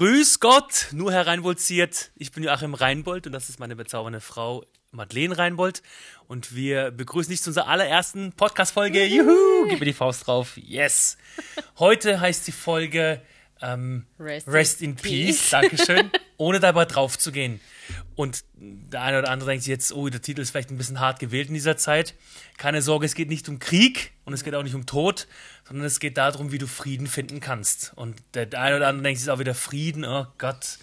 Grüß Gott, nur hereinvolziert. Ich bin Joachim Reinbold und das ist meine bezaubernde Frau Madeleine Reinbold. Und wir begrüßen dich zu unserer allerersten Podcast-Folge. Juhu! Gib mir die Faust drauf. Yes! Heute heißt die Folge ähm, Rest, Rest, in, in Peace. Peace. Dankeschön. Ohne dabei drauf zu gehen. Und der eine oder andere denkt sich jetzt, oh, der Titel ist vielleicht ein bisschen hart gewählt in dieser Zeit. Keine Sorge, es geht nicht um Krieg und es geht auch nicht um Tod, sondern es geht darum, wie du Frieden finden kannst. Und der eine oder andere denkt sich auch wieder Frieden, oh Gott,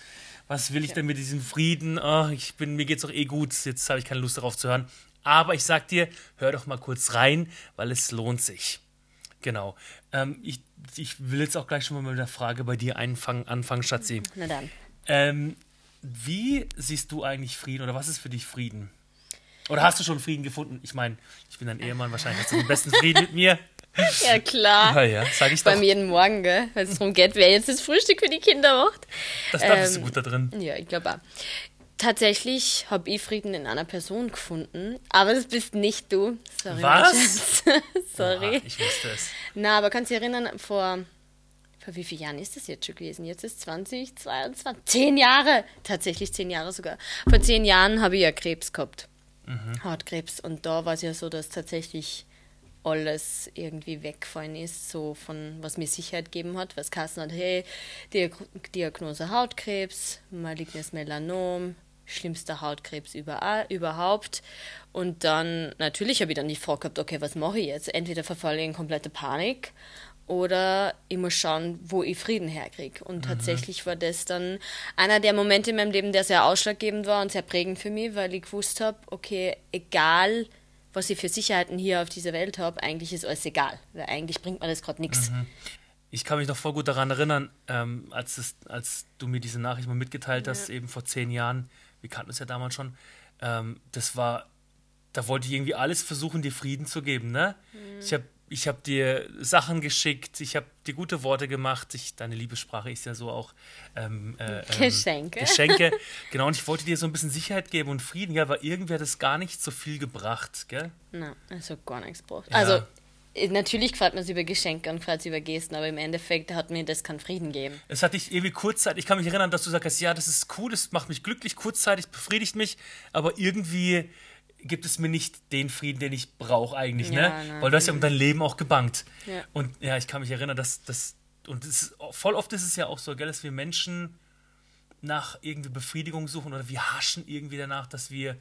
was will ich denn mit diesem Frieden? Oh, ich bin, mir geht's doch eh gut, jetzt habe ich keine Lust darauf zu hören. Aber ich sag dir, hör doch mal kurz rein, weil es lohnt sich. Genau. Ähm, ich, ich will jetzt auch gleich schon mal mit der Frage bei dir anfangen, anfangen Schatzi. Na dann. Ähm, wie siehst du eigentlich Frieden oder was ist für dich Frieden? Oder hast du schon Frieden gefunden? Ich meine, ich bin dein Ehemann, wahrscheinlich hast du den besten Frieden mit mir. Ja, klar. Ja, ja, sag ich doch. Bei mir jeden Morgen, gell? Wenn es darum geht, wer jetzt das Frühstück für die Kinder macht. Das, da ähm, bist du gut da drin. Ja, ich glaube auch. Tatsächlich habe ich Frieden in einer Person gefunden, aber das bist nicht du. Sorry. Was? Sorry. Ja, ich wusste es. Na, aber kannst du dich erinnern, vor vor wie vielen Jahren ist das jetzt schon gewesen? Jetzt ist 2022. Zehn Jahre! Tatsächlich zehn Jahre sogar. Vor zehn Jahren habe ich ja Krebs gehabt. Mhm. Hautkrebs. Und da war es ja so, dass tatsächlich alles irgendwie weggefallen ist, so von was mir Sicherheit gegeben hat, was Kassen hat, hey, Diagnose Hautkrebs, malignes Melanom, schlimmster Hautkrebs überall, überhaupt. Und dann, natürlich habe ich dann die Frage gehabt, okay, was mache ich jetzt? Entweder verfalle ich in komplette Panik oder ich muss schauen, wo ich Frieden herkriege. Und mhm. tatsächlich war das dann einer der Momente in meinem Leben, der sehr ausschlaggebend war und sehr prägend für mich, weil ich gewusst habe, okay, egal was ich für Sicherheiten hier auf dieser Welt habe, eigentlich ist alles egal, weil eigentlich bringt mir das gerade nichts. Mhm. Ich kann mich noch voll gut daran erinnern, ähm, als, es, als du mir diese Nachricht mal mitgeteilt hast, ja. eben vor zehn Jahren, wir kannten es ja damals schon, ähm, das war, da wollte ich irgendwie alles versuchen, dir Frieden zu geben. Ne? Mhm. Ich habe ich habe dir Sachen geschickt, ich habe dir gute Worte gemacht. Ich, deine Liebessprache ist ja so auch ähm, äh, ähm, Geschenke. Geschenke. Genau, und ich wollte dir so ein bisschen Sicherheit geben und Frieden. Ja, aber irgendwie hat es gar nicht so viel gebracht, gell? Nein, also gar nichts gebracht. Ja. Also, äh, natürlich gefällt man es über Geschenke und gefällt es über Gesten, aber im Endeffekt hat mir das keinen Frieden gegeben. Es hat dich irgendwie kurzzeitig, ich kann mich erinnern, dass du sagst, ja, das ist cool, das macht mich glücklich, kurzzeitig befriedigt mich, aber irgendwie gibt es mir nicht den Frieden, den ich brauche eigentlich, ne? ja, ne? Na, Weil du hast ja um dein Leben auch gebankt. Ja. Und ja, ich kann mich erinnern, dass das und das voll oft ist es ja auch so, gell, dass wir Menschen nach irgendwie Befriedigung suchen oder wir haschen irgendwie danach, dass wir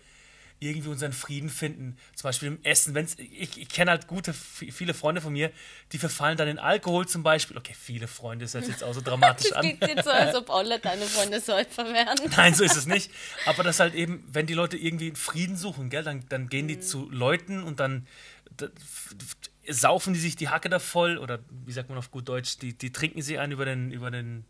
irgendwie unseren Frieden finden. Zum Beispiel im Essen. Wenn's, ich, ich kenne halt gute, viele Freunde von mir, die verfallen dann in Alkohol zum Beispiel. Okay, viele Freunde, ist jetzt auch so dramatisch das an. Das klingt so, als ob alle deine Freunde Säufer wären. Nein, so ist es nicht. Aber das halt eben, wenn die Leute irgendwie Frieden suchen, gell, dann, dann gehen die mhm. zu Leuten und dann da, saufen die sich die Hacke da voll oder wie sagt man auf gut Deutsch, die, die trinken sie ein über den, über den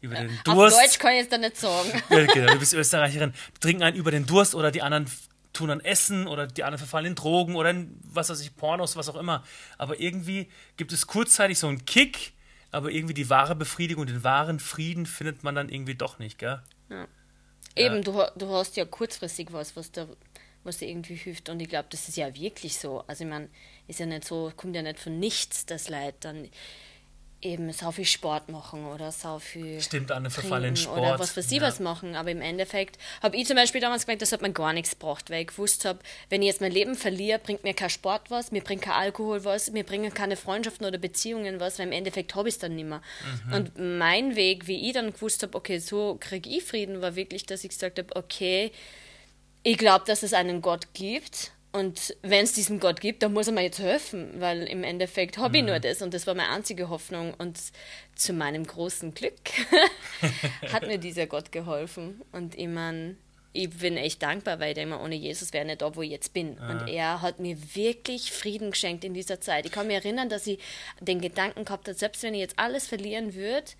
über den Durst. Auf Deutsch kann ich es dann nicht sagen. Ja, genau, du bist Österreicherin. Trinken einen über den Durst oder die anderen tun dann Essen oder die anderen verfallen in Drogen oder in, was weiß ich, Pornos, was auch immer. Aber irgendwie gibt es kurzzeitig so einen Kick, aber irgendwie die wahre Befriedigung, den wahren Frieden findet man dann irgendwie doch nicht, gell? Ja. Eben, du, du hast ja kurzfristig was, was da was dir irgendwie hilft. Und ich glaube, das ist ja wirklich so. Also ich meine, ist ja nicht so, kommt ja nicht von nichts das Leid. Dann eben so viel Sport machen oder so viel. Stimmt, an Verfall in Sport. Oder was für sie ja. was machen. Aber im Endeffekt habe ich zum Beispiel damals gemerkt, das hat man gar nichts gebracht, weil ich gewusst habe, wenn ich jetzt mein Leben verliere, bringt mir kein Sport was, mir bringt kein Alkohol was, mir bringen keine Freundschaften oder Beziehungen was, weil im Endeffekt habe ich es dann nicht mehr. Mhm. Und mein Weg, wie ich dann gewusst habe, okay, so kriege ich Frieden, war wirklich, dass ich gesagt habe, okay, ich glaube, dass es einen Gott gibt und wenn es diesen Gott gibt, dann muss er mir jetzt helfen, weil im Endeffekt habe ich mhm. nur das und das war meine einzige Hoffnung. Und zu meinem großen Glück hat mir dieser Gott geholfen. Und ich meine, ich bin echt dankbar, weil ich immer ohne Jesus wäre nicht da, wo ich jetzt bin. Ja. Und er hat mir wirklich Frieden geschenkt in dieser Zeit. Ich kann mich erinnern, dass ich den Gedanken gehabt habe, selbst wenn ich jetzt alles verlieren würde,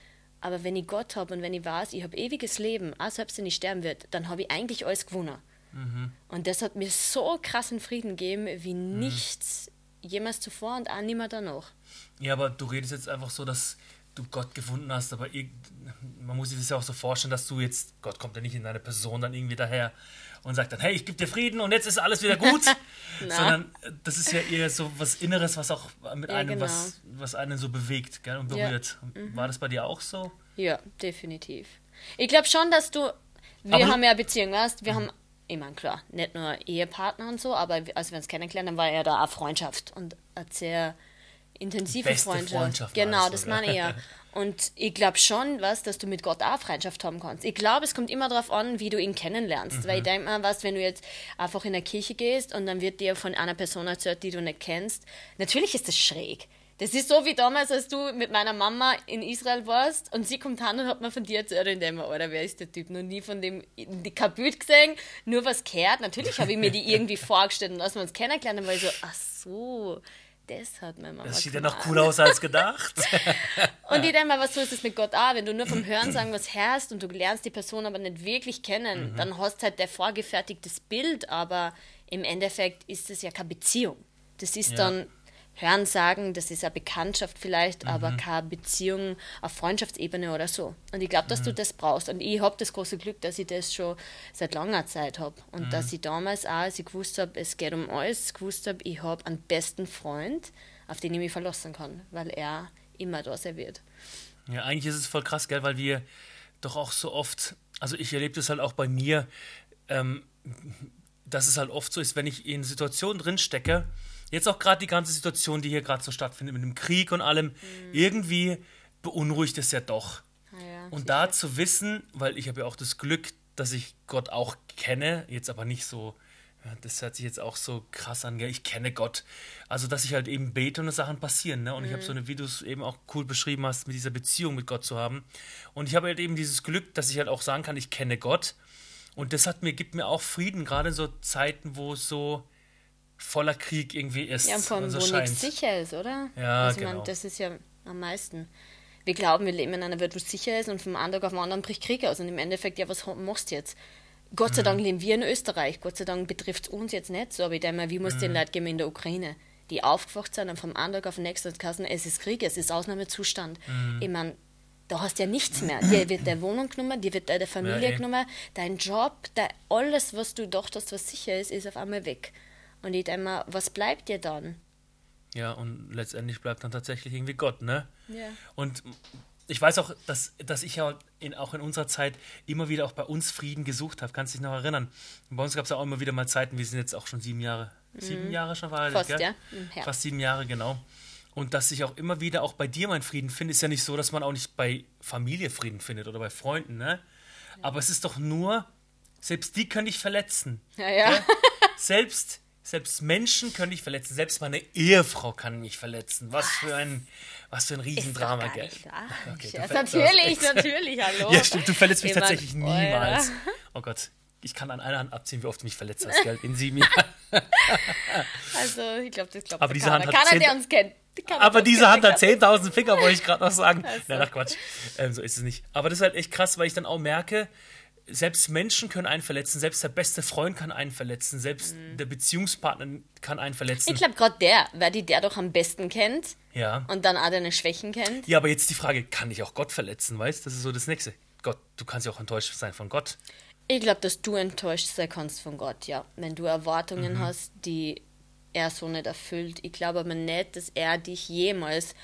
aber wenn ich Gott habe und wenn ich weiß, ich habe ewiges Leben, auch selbst wenn ich sterben würde, dann habe ich eigentlich alles gewonnen. Mhm. Und das hat mir so krassen Frieden gegeben wie nichts jemals zuvor und auch nimmer danach. Ja, aber du redest jetzt einfach so, dass du Gott gefunden hast, aber man muss sich das ja auch so vorstellen, dass du jetzt, Gott kommt ja nicht in deine Person dann irgendwie daher und sagt dann, hey, ich gebe dir Frieden und jetzt ist alles wieder gut, sondern äh, das ist ja eher so was Inneres, was auch mit Ja, einem, genau. was, was einen so bewegt gell, und Ja. Mhm. berührt. War das bei dir auch so? Ja, definitiv. Ich glaube schon, dass du. Wir Aber haben ja eine Beziehung, weißt Wir haben, ich meine, klar, nicht nur Ehepartner und so, aber als wir uns kennengelernt haben, war ja da auch Freundschaft und eine sehr intensive Beste Freundschaft. Freundschaft genau, das meine ich ja. Und ich glaube schon, was, dass du mit Gott auch Freundschaft haben kannst. Ich glaube, es kommt immer darauf an, wie du ihn kennenlernst. Weil ich Mhm. denke mal, was, wenn du jetzt einfach in der Kirche gehst und dann wird dir von einer Person erzählt, die du nicht kennst, natürlich ist das schräg. Das ist so wie damals, als du mit meiner Mama in Israel warst und sie kommt an und hat mir von dir erzählt und mir, Alter, wer ist der Typ? Noch nie von dem die Kaput gesehen, nur was gehört. Natürlich habe ich mir die irgendwie vorgestellt und als wir uns kennengelernt haben, war ich so, ach so, das hat meine Mama Das sieht ja noch cooler aus als gedacht. Und ich denke mal, was so ist es mit Gott auch? Wenn du nur vom Hörensagen was hörst und du lernst die Person aber nicht wirklich kennen, Mhm. dann hast halt der vorgefertigtes Bild, aber im Endeffekt ist es ja keine Beziehung. Das ist Ja. dann Hörensagen, das ist eine Bekanntschaft vielleicht, Mhm. aber keine Beziehung auf Freundschaftsebene oder so. Und ich glaube, dass Mhm. du das brauchst. Und ich habe das große Glück, dass ich das schon seit langer Zeit habe. Und Mhm. dass ich damals auch, als ich gewusst habe, es geht um alles, gewusst habe, ich habe einen besten Freund, auf den ich mich verlassen kann, weil er immer da sein wird. Ja, eigentlich ist es voll krass, gell, weil wir doch auch so oft, also ich erlebe das halt auch bei mir, ähm, dass es halt oft so ist, wenn ich in Situationen drin stecke, jetzt auch gerade die ganze Situation, die hier gerade so stattfindet mit dem Krieg und allem, irgendwie beunruhigt es ja doch. Ah ja, Und da zu wissen, weil ich habe ja auch das Glück, dass ich Gott auch kenne, jetzt aber nicht so, ja, das hört sich jetzt auch so krass an, ich kenne Gott. Also, dass ich halt eben bete und Sachen passieren. Ne? Und ich habe so eine, wie du es eben auch cool beschrieben hast, mit dieser Beziehung mit Gott zu haben. Und ich habe halt eben dieses Glück, dass ich halt auch sagen kann, ich kenne Gott. Und das hat mir, gibt mir auch Frieden, gerade in so Zeiten, wo es so voller Krieg irgendwie ist. Ja, vor allem, und so wo scheint. nichts sicher ist, oder? Ja, also, genau. meine, das ist ja am meisten. Wir glauben, wir leben in einer Welt, wo es sicher ist und vom einen Tag auf den anderen bricht Krieg aus. Und im Endeffekt, ja, was machst du jetzt? Gott Mhm. sei Dank leben wir in Österreich. Gott sei Dank betrifft es uns jetzt nicht so. Aber ich denke mal, wie muss Mhm. den Leuten geben in der Ukraine? Die aufgewacht sind und vom einen Tag auf den nächsten kassen, es ist Krieg, es ist Ausnahmezustand. Mhm. Ich meine, da hast du ja nichts mehr. Dir wird deine Wohnung genommen, dir wird deine Familie Ja, eh. genommen, dein Job, dein, alles, was du dachtest, was sicher ist, ist auf einmal weg. Und ich denke mal, was bleibt dir dann? Ja, und letztendlich bleibt dann tatsächlich irgendwie Gott, ne? Ja. Und ich weiß auch, dass, dass ich ja in, auch in unserer Zeit immer wieder auch bei uns Frieden gesucht habe. Kannst du dich noch erinnern? Bei uns gab es ja auch immer wieder mal Zeiten, wir sind jetzt auch schon sieben Jahre, sieben Jahre schon Mhm. Fast, gell? ja. Im Herbst. Fast sieben Jahre, genau. Und dass ich auch immer wieder auch bei dir meinen Frieden finde, ist ja nicht so, dass man auch nicht bei Familie Frieden findet oder bei Freunden, ne? Aber es ist doch nur, selbst die können dich verletzen. Ja, ja. Selbst, selbst Menschen können dich verletzen. Selbst meine Ehefrau kann mich verletzen. Was für ein, was für ein Riesendrama, gell? Okay, ja, natürlich, natürlich, hallo. Ja, stimmt, du verletzt mich Ich mein, tatsächlich niemals. Alter. Oh Gott, ich kann an einer Hand abziehen, wie oft du mich verletzt hast, gell? In sieben Jahren. Also, ich glaube, das glaubt Aber diese Hand hat Keiner, der uns kennt. Keiner, Aber diese Hand hat glaubt- 10.000 Finger, wollte ich gerade noch sagen. Ach so. Nein, ach Quatsch. Ähm, so ist es nicht. Aber das ist halt echt krass, weil ich dann auch merke, selbst Menschen können einen verletzen, selbst der beste Freund kann einen verletzen, selbst der Beziehungspartner kann einen verletzen. Mhm. Ich glaube, gerade der, weil die der doch am besten kennt ja. und dann auch deine Schwächen kennt. Ja, aber jetzt die Frage, kann ich auch Gott verletzen, weißt? Das ist so das Nächste. Gott, du kannst ja auch enttäuscht sein von Gott. Ich glaube, dass du enttäuscht sein kannst von Gott, ja. Wenn du Erwartungen Mhm. hast, die er so nicht erfüllt. Ich glaube aber nicht, dass er dich jemals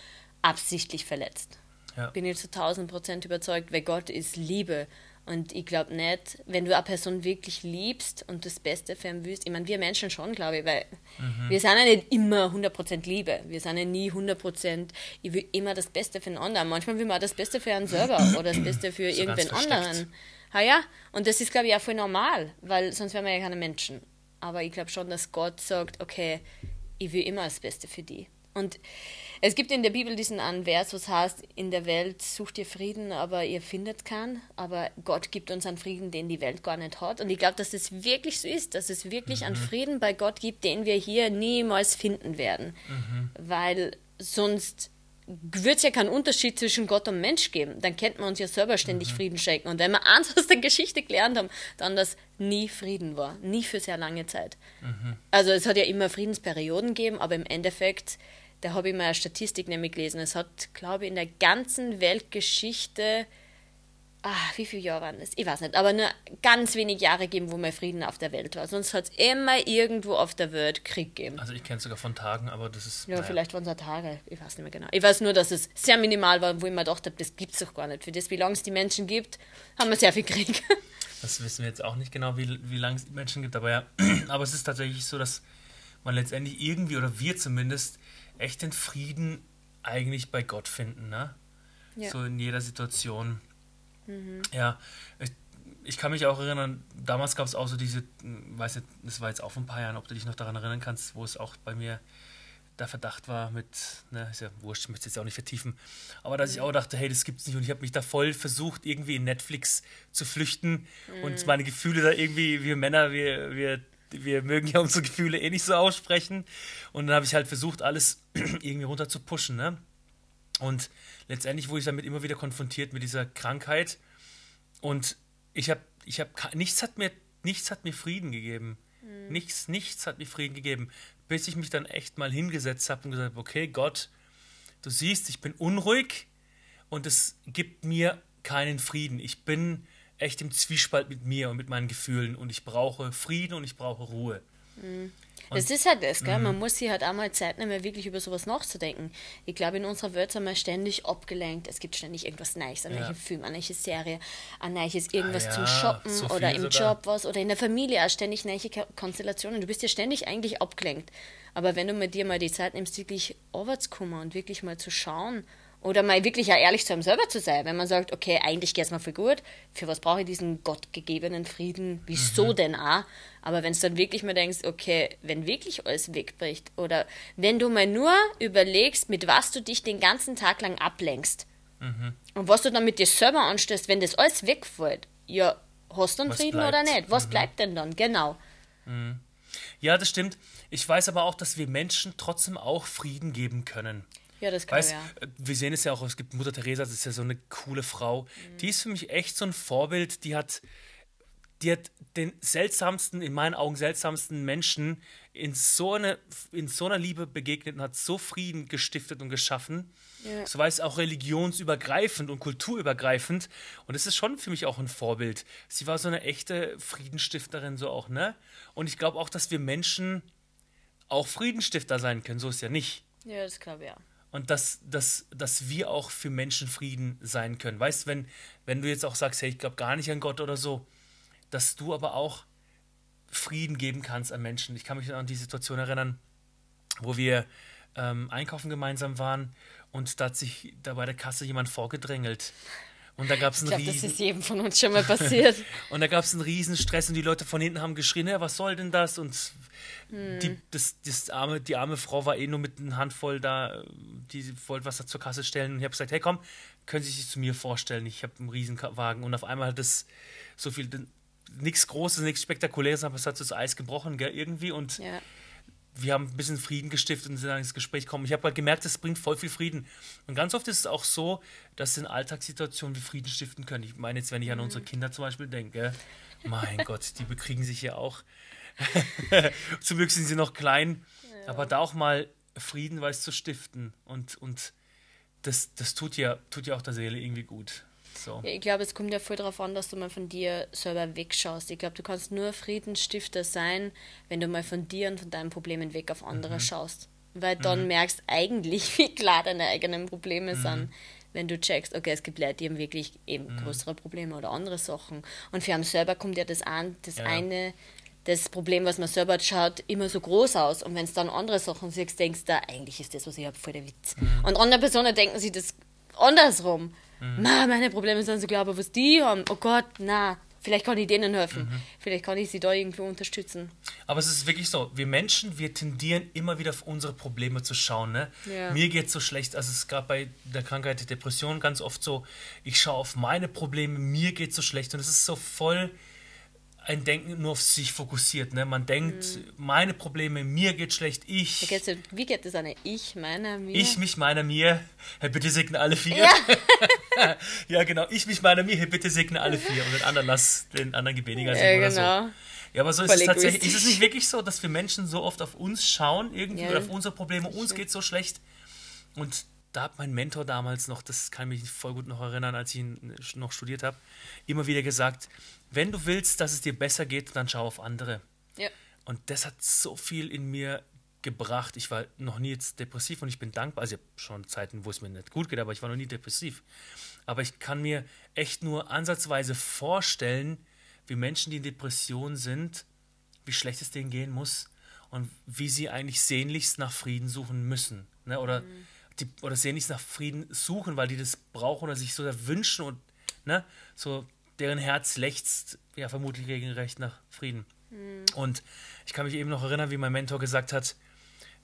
absichtlich verletzt. Ja. Bin ich zu 1000 Prozent überzeugt, weil Gott ist Liebe. Und ich glaube nicht, wenn du eine Person wirklich liebst und das Beste für ihn willst, ich meine, wir Menschen schon, glaube ich, weil Mhm. wir sind ja nicht immer 100% Liebe. Wir sind ja nie 100%, ich will immer das Beste für den anderen. Manchmal will man auch das Beste für einen selber oder das Beste für So irgendwen anderen. Ha ja, und das ist, glaube ich, auch voll normal, weil sonst wären wir ja keine Menschen. Aber ich glaube schon, dass Gott sagt, okay, ich will immer das Beste für die. Und es gibt in der Bibel diesen einen Vers, was heißt, in der Welt sucht ihr Frieden, aber ihr findet keinen. Aber Gott gibt uns einen Frieden, den die Welt gar nicht hat. Und ich glaube, dass es wirklich so ist, dass es wirklich einen Frieden bei Gott gibt, den wir hier niemals finden werden. Weil sonst wird es ja keinen Unterschied zwischen Gott und Mensch geben. Dann könnte man uns ja selber ständig Frieden schenken. Und wenn wir eins aus der Geschichte gelernt haben, dann, dass nie Frieden war. Nie für sehr lange Zeit. Also es hat ja immer Friedensperioden gegeben, aber im Endeffekt, Da habe ich mal eine Statistik nämlich gelesen. Es hat, glaube ich, in der ganzen Weltgeschichte ah, wie viele Jahre waren das? Ich weiß nicht, aber nur ganz wenig Jahre gegeben, wo mehr Frieden auf der Welt war. Sonst hat es immer irgendwo auf der Welt Krieg gegeben. Also ich kenne es sogar von Tagen, aber das ist. Ja, naja. vielleicht waren es auch Tage. Ich weiß nicht mehr genau. Ich weiß nur, dass es sehr minimal war, wo ich mir gedacht habe, das gibt es doch gar nicht. Für das, wie lange es die Menschen gibt, haben wir sehr viel Krieg. Das wissen wir jetzt auch nicht genau, wie, wie lange es die Menschen gibt, aber ja. Aber es ist tatsächlich so, dass man letztendlich irgendwie, oder wir zumindest, echt den Frieden eigentlich bei Gott finden, ne? Ja. So in jeder Situation. Mhm. Ja, ich, ich, kann mich auch erinnern, damals gab es auch so diese, weiß nicht, das war jetzt auch vor ein paar Jahren, ob du dich noch daran erinnern kannst, wo es auch bei mir der Verdacht war mit, ne, ist ja wurscht, ich möchte es jetzt auch nicht vertiefen, aber dass ich mhm. auch dachte, hey, das gibt's nicht und ich habe mich da voll versucht, irgendwie in Netflix zu flüchten mhm. und meine Gefühle da irgendwie, wir Männer, wir, wir, wir mögen ja unsere Gefühle eh nicht so aussprechen und dann habe ich halt versucht, alles irgendwie runter zu pushen, ne? Und letztendlich wurde ich damit immer wieder konfrontiert mit dieser Krankheit. Und ich habe, ich habe, nichts hat mir, nichts hat mir Frieden gegeben. Mhm. Nichts, nichts hat mir Frieden gegeben. Bis ich mich dann echt mal hingesetzt habe und gesagt habe, okay, Gott, du siehst, ich bin unruhig und es gibt mir keinen Frieden. Ich bin echt im Zwiespalt mit mir und mit meinen Gefühlen und ich brauche Frieden und ich brauche Ruhe. Mhm. Das ist halt das, gell? man mhm. muss sich halt auch mal Zeit nehmen, wirklich über sowas nachzudenken. Ich glaube, in unserer Welt sind wir ständig abgelenkt. Es gibt ständig irgendwas Neues, ein ja. neuer Film, eine neue Serie, ein neues irgendwas ah, ja. zum Shoppen so oder im sogar. Job was oder in der Familie auch ständig neue Konstellationen. Du bist ja ständig eigentlich abgelenkt. Aber wenn du mit dir mal die Zeit nimmst, wirklich zu kommen und wirklich mal zu schauen, oder mal wirklich auch ehrlich zu einem selber zu sein, wenn man sagt, okay, eigentlich geht es mir für gut, für was brauche ich diesen gottgegebenen Frieden, wieso mhm. denn auch? Aber wenn du dann wirklich mal denkst, okay, wenn wirklich alles wegbricht, oder wenn du mal nur überlegst, mit was du dich den ganzen Tag lang ablenkst, mhm. und was du dann mit dir selber anstellst, wenn das alles wegfällt, ja, hast du einen was Frieden bleibt? oder nicht? Was mhm. bleibt denn dann? Genau. Mhm. Ja, das stimmt. Ich weiß aber auch, dass wir Menschen trotzdem auch Frieden geben können. Ja, das kann weißt, ja. Äh, wir sehen es ja auch, es gibt Mutter Teresa, das ist ja so eine coole Frau. Mhm. Die ist für mich echt so ein Vorbild, die hat, die hat den seltsamsten, in meinen Augen seltsamsten Menschen in so, eine, in so einer Liebe begegnet und hat so Frieden gestiftet und geschaffen. Ja. So war es auch religionsübergreifend und kulturübergreifend. Und es ist schon für mich auch ein Vorbild. Sie war so eine echte Friedensstifterin, so auch, ne? Und ich glaube auch, dass wir Menschen auch Friedenstifter sein können. So ist ja nicht. Ja, das glaube ich ja und dass, dass, dass wir auch für Menschen Frieden sein können. Weißt wenn, wenn du jetzt auch sagst, hey, ich glaube gar nicht an Gott oder so, dass du aber auch Frieden geben kannst an Menschen. Ich kann mich an die Situation erinnern, wo wir ähm, einkaufen gemeinsam waren und da hat sich da bei der Kasse jemand vorgedrängelt. Und da gab es einen ich glaub, riesen... das ist jedem von uns schon mal passiert. und da gab es einen riesen Stress und die Leute von hinten haben geschrien, ja, was soll denn das? Und hm. die, das, das arme, die arme Frau war eh nur mit einer Handvoll da, die wollte was da zur Kasse stellen. Und ich habe gesagt, hey komm, können Sie sich zu mir vorstellen, ich habe einen Riesenwagen. Und auf einmal hat das so viel, nichts Großes, nichts Spektakuläres, aber es hat so das Eis gebrochen, gell, irgendwie. Und ja wir haben ein bisschen Frieden gestiftet und sind dann ins Gespräch gekommen. Ich habe halt gemerkt, es bringt voll viel Frieden. Und ganz oft ist es auch so, dass in Alltagssituationen wir Frieden stiften können. Ich meine jetzt, wenn ich an unsere Kinder zum Beispiel denke, mein Gott, die bekriegen sich ja auch. Zum Glück sind sie noch klein. Ja. Aber da auch mal Frieden weiß zu stiften und, und das, das tut ja, tut ja auch der Seele irgendwie gut. So. Ja, ich glaube, es kommt ja voll darauf an, dass du mal von dir selber wegschaust. Ich glaube, du kannst nur Friedensstifter sein, wenn du mal von dir und von deinen Problemen weg auf andere mhm. schaust. Weil dann mhm. merkst eigentlich, wie klar deine eigenen Probleme mhm. sind. Wenn du checkst, okay, es gibt Leute, die haben wirklich eben mhm. größere Probleme oder andere Sachen. Und für einen selber kommt ja das an, das ja. eine das Problem, was man selber hat, schaut immer so groß aus. Und wenn es dann andere Sachen siehst, denkst du, eigentlich ist das, was ich habe, voll der Witz. Mhm. Und andere Personen denken sich das andersrum. Mhm. Ma, meine Probleme sind so klar, aber was die haben, oh Gott, na, vielleicht kann ich denen helfen. Mhm. Vielleicht kann ich sie da irgendwo unterstützen. Aber es ist wirklich so, wir Menschen, wir tendieren immer wieder auf unsere Probleme zu schauen. Ne? Ja. Mir geht es so schlecht, also es gerade bei der Krankheit der Depression ganz oft so, ich schaue auf meine Probleme, mir geht es so schlecht und es ist so voll ein Denken nur auf sich fokussiert. Ne? Man denkt, mhm. meine Probleme, mir geht schlecht, ich. Wie geht das an? Ich, meiner, mir? Ich, mich, meiner, mir. Bitte segne alle vier. Ja. ja, genau. Ich, mich, meiner, mir. Bitte segne alle vier. Und den anderen lass den anderen weniger segnen ja, genau. so. Ja, aber so ist es tatsächlich. Ist es nicht wirklich so, dass wir Menschen so oft auf uns schauen, irgendwie, ja. oder auf unsere Probleme, uns geht so schlecht. Und da hat mein Mentor damals noch, das kann mich voll gut noch erinnern, als ich noch studiert habe, immer wieder gesagt, wenn du willst, dass es dir besser geht, dann schau auf andere. Ja. Und das hat so viel in mir gebracht. Ich war noch nie jetzt depressiv und ich bin dankbar. Also ich habe schon Zeiten, wo es mir nicht gut geht, aber ich war noch nie depressiv. Aber ich kann mir echt nur ansatzweise vorstellen, wie Menschen, die in Depression sind, wie schlecht es denen gehen muss und wie sie eigentlich sehnlichst nach Frieden suchen müssen. Ne? Oder, mhm. die, oder sehnlichst nach Frieden suchen, weil die das brauchen oder sich so wünschen und ne? so deren Herz lechzt ja vermutlich regelrecht nach Frieden. Mhm. Und ich kann mich eben noch erinnern, wie mein Mentor gesagt hat,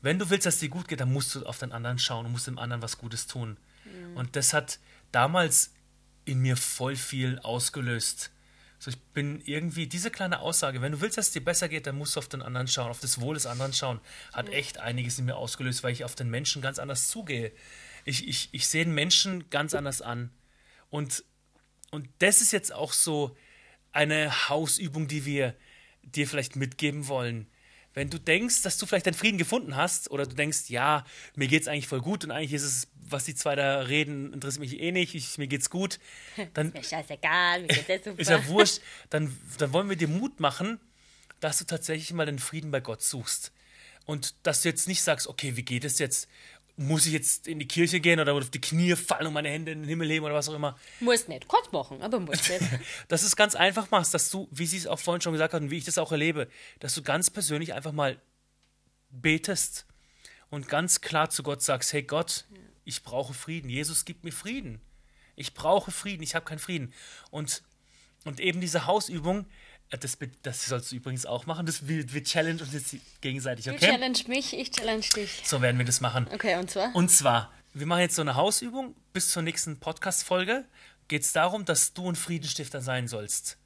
wenn du willst, dass es dir gut geht, dann musst du auf den anderen schauen und musst dem anderen was Gutes tun. Mhm. Und das hat damals in mir voll viel ausgelöst. So, ich bin irgendwie, diese kleine Aussage, wenn du willst, dass es dir besser geht, dann musst du auf den anderen schauen, auf das Wohl des anderen schauen, hat echt einiges in mir ausgelöst, weil ich auf den Menschen ganz anders zugehe. Ich, ich, ich sehe den Menschen ganz anders an. Und, und das ist jetzt auch so eine Hausübung, die wir dir vielleicht mitgeben wollen wenn du denkst, dass du vielleicht deinen Frieden gefunden hast oder du denkst, ja, mir geht es eigentlich voll gut und eigentlich ist es, was die zwei da reden, interessiert mich eh nicht, ich, mir geht's gut, dann ist mir scheißegal, mir geht's super. ist ja wurscht, dann, dann wollen wir dir Mut machen, dass du tatsächlich mal den Frieden bei Gott suchst. Und dass du jetzt nicht sagst, okay, wie geht es jetzt? Muss ich jetzt in die Kirche gehen oder auf die Knie fallen und meine Hände in den Himmel heben oder was auch immer. Muss nicht, kurz machen, aber muss nicht. dass es ganz einfach machst, dass du, wie sie es auch vorhin schon gesagt hat und wie ich das auch erlebe, dass du ganz persönlich einfach mal betest und ganz klar zu Gott sagst, hey Gott, ich brauche Frieden. Jesus gibt mir Frieden. Ich brauche Frieden, ich habe keinen Frieden. Und, und eben diese Hausübung, das, das sollst du übrigens auch machen. Das, wir, wir challenge uns jetzt gegenseitig, okay? Du challenge mich, ich challenge dich. So werden wir das machen. Okay, und zwar? Und zwar, wir machen jetzt so eine Hausübung. Bis zur nächsten Podcast-Folge geht es darum, dass du ein Friedenstifter sein sollst.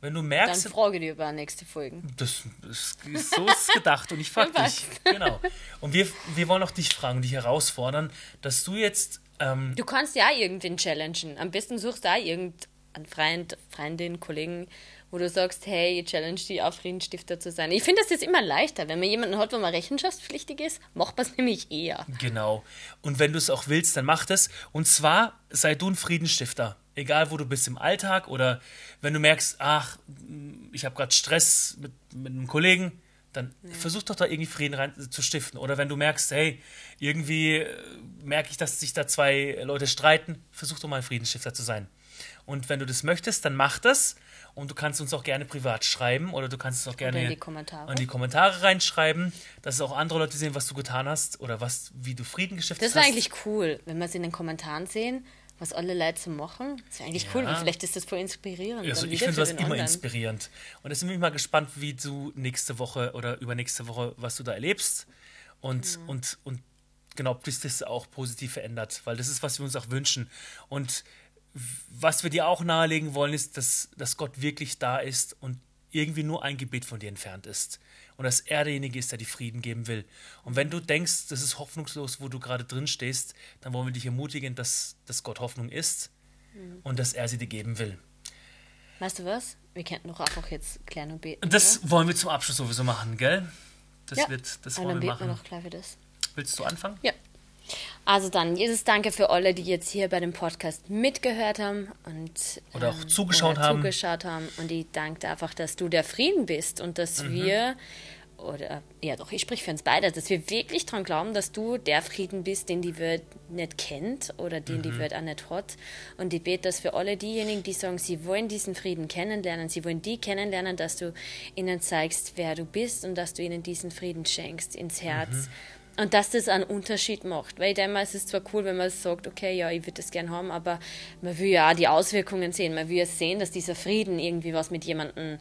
Wenn du merkst. Dann frage dir über nächste Folgen. Das, das ist, so ist es gedacht und ich frage dich. Genau. Und wir, wir wollen auch dich fragen, dich herausfordern, dass du jetzt. Ähm, du kannst ja irgendwen challengen. Am besten suchst du da irgendeinen Freund, Freundin, Kollegen, wo du sagst, hey, ich challenge die auf Friedensstifter zu sein. Ich finde das jetzt immer leichter, wenn man jemanden hat, wo man rechenschaftspflichtig ist, macht man es nämlich eher. Genau. Und wenn du es auch willst, dann mach das. Und zwar sei du ein Friedensstifter. Egal, wo du bist im Alltag oder wenn du merkst, ach, ich habe gerade Stress mit, mit einem Kollegen, dann ja. versuch doch da irgendwie Frieden rein zu stiften. Oder wenn du merkst, hey, irgendwie äh, merke ich, dass sich da zwei Leute streiten, versuch doch mal ein Friedensstifter zu sein. Und wenn du das möchtest, dann mach das. Und du kannst uns auch gerne privat schreiben oder du kannst es auch gerne in die Kommentare, in die Kommentare reinschreiben, dass auch andere Leute sehen, was du getan hast oder was, wie du Frieden gestiftet hast. Das ist eigentlich cool, wenn wir es in den Kommentaren sehen, was alle Leute so machen. Das ist eigentlich ja. cool, weil vielleicht ist das voll inspirierend. Also ich finde das immer anderen. inspirierend. Und jetzt bin ich mal gespannt, wie du nächste Woche oder übernächste Woche, was du da erlebst und, mhm. und, und genau, ob sich das auch positiv verändert, weil das ist, was wir uns auch wünschen. Und was wir dir auch nahelegen wollen, ist, dass, dass Gott wirklich da ist und irgendwie nur ein Gebet von dir entfernt ist. Und dass er derjenige ist, der dir Frieden geben will. Und wenn du denkst, das ist hoffnungslos, wo du gerade drin stehst, dann wollen wir dich ermutigen, dass, dass Gott Hoffnung ist mhm. und dass er sie dir geben will. Weißt du was? Wir könnten doch einfach jetzt klären und beten. Das oder? wollen wir zum Abschluss sowieso machen, gell? Das ja. wird, das wollen wir machen. Wir noch klar für das. Willst du anfangen? Ja. Also dann, Jesus, danke für alle, die jetzt hier bei dem Podcast mitgehört haben und oder auch ähm, zugeschaut, oder haben. zugeschaut haben. Und ich danke dir einfach, dass du der Frieden bist und dass mhm. wir oder ja doch, ich spreche für uns beide, dass wir wirklich daran glauben, dass du der Frieden bist, den die Welt nicht kennt oder den mhm. die Welt auch nicht hat. Und ich bete, dass für alle diejenigen, die sagen, sie wollen diesen Frieden kennenlernen, sie wollen die kennenlernen, dass du ihnen zeigst, wer du bist und dass du ihnen diesen Frieden schenkst ins Herz. Mhm. Und dass das einen Unterschied macht. Weil ich denke mal, es ist zwar cool, wenn man sagt, okay, ja, ich würde das gern haben, aber man will ja auch die Auswirkungen sehen. Man will ja sehen, dass dieser Frieden irgendwie was mit jemandem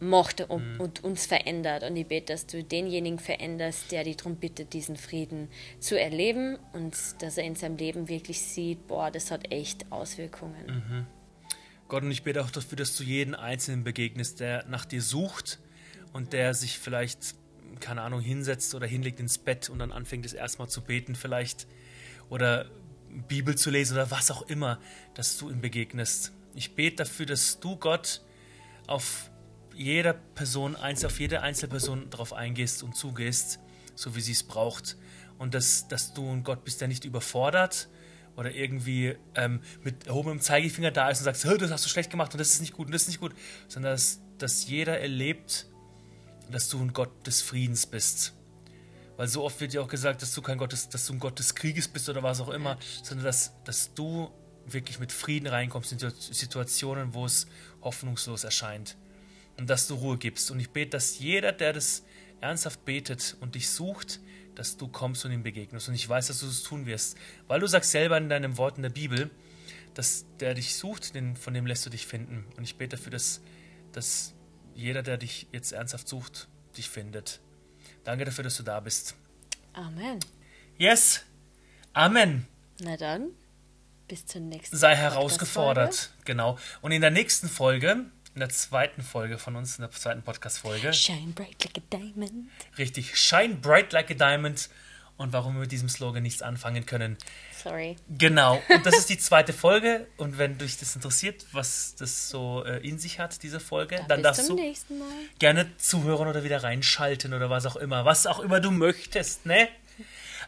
macht und, mhm. und, uns verändert. Und ich bete, dass du denjenigen veränderst, der dich darum bittet, diesen Frieden zu erleben und dass er in seinem Leben wirklich sieht, boah, das hat echt Auswirkungen. Mhm. Gott, und ich bete auch dafür, dass du jeden Einzelnen begegnest, der nach dir sucht und der sich vielleicht keine Ahnung, hinsetzt oder hinlegt ins Bett und dann anfängt es erstmal zu beten vielleicht oder Bibel zu lesen oder was auch immer, dass du ihm begegnest. Ich bete dafür, dass du Gott auf jeder Person, auf jede einzelne Person darauf eingehst und zugehst, so wie sie es braucht. und dass, dass du ein Gott bist, der nicht überfordert oder irgendwie ähm, mit erhobenem Zeigefinger da ist und sagst, "Hö, das hast du schlecht gemacht und das ist nicht gut und das ist nicht gut, sondern dass, dass jeder erlebt, dass du ein Gott des Friedens bist. Weil so oft wird ja auch gesagt, dass du kein Gott des, dass du ein Gott des Krieges bist oder was auch immer, sondern dass, dass du wirklich mit Frieden reinkommst in Situ- Situationen, wo es hoffnungslos erscheint. Und dass du Ruhe gibst. Und ich bete, dass jeder, der das ernsthaft betet und dich sucht, dass du kommst und ihm begegnest. Und ich weiß, dass du es tun wirst. Weil du sagst selber in deinem Wort in der Bibel, dass der dich sucht, den, von dem lässt du dich finden. Und ich bete dafür, dass, dass jeder, der dich jetzt ernsthaft sucht, dich findet. Danke dafür, dass du da bist. Amen. Yes. Amen. Na dann, bis zur nächsten Sei herausgefordert. Genau. Und in der nächsten Folge, in der zweiten Folge von uns, in der zweiten Podcast-Folge, Shine bright like a diamond. richtig, Shine Bright Like a Diamond und warum wir mit diesem Slogan nichts anfangen können. Sorry. Genau. Und das ist die zweite Folge. Und wenn dich das interessiert, was das so äh, in sich hat, diese Folge, dann bis darfst du gerne zuhören oder wieder reinschalten oder was auch immer. Was auch immer du möchtest, ne?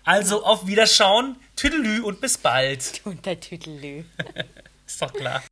Also auf Wiederschauen, Tüdelü und bis bald. Untertitelü. Ist doch klar.